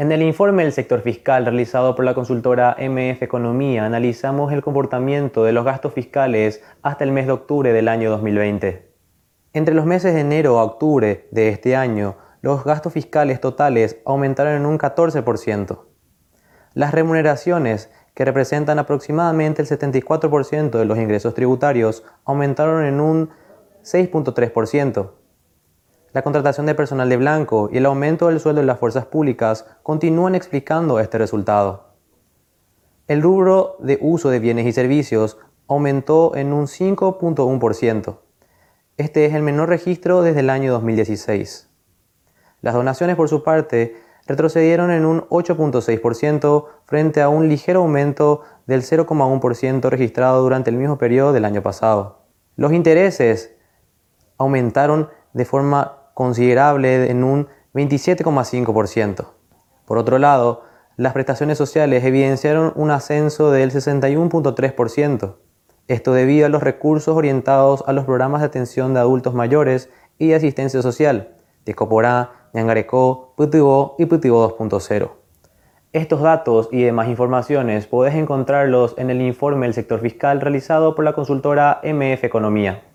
En el informe del sector fiscal realizado por la consultora MF Economía analizamos el comportamiento de los gastos fiscales hasta el mes de octubre del año 2020. Entre los meses de enero a octubre de este año, los gastos fiscales totales aumentaron en un 14%. Las remuneraciones, que representan aproximadamente el 74% de los ingresos tributarios, aumentaron en un 6.3%. La contratación de personal de blanco y el aumento del sueldo de las fuerzas públicas continúan explicando este resultado. El rubro de uso de bienes y servicios aumentó en un 5.1%. Este es el menor registro desde el año 2016. Las donaciones, por su parte, retrocedieron en un 8.6% frente a un ligero aumento del 0,1% registrado durante el mismo periodo del año pasado. Los intereses aumentaron de forma considerable en un 27,5%. Por otro lado, las prestaciones sociales evidenciaron un ascenso del 61.3%. Esto debido a los recursos orientados a los programas de atención de adultos mayores y de asistencia social, de Coporá, Ñangarecó, Putibó y Putibó 2.0. Estos datos y demás informaciones podés encontrarlos en el informe del sector fiscal realizado por la consultora MF Economía.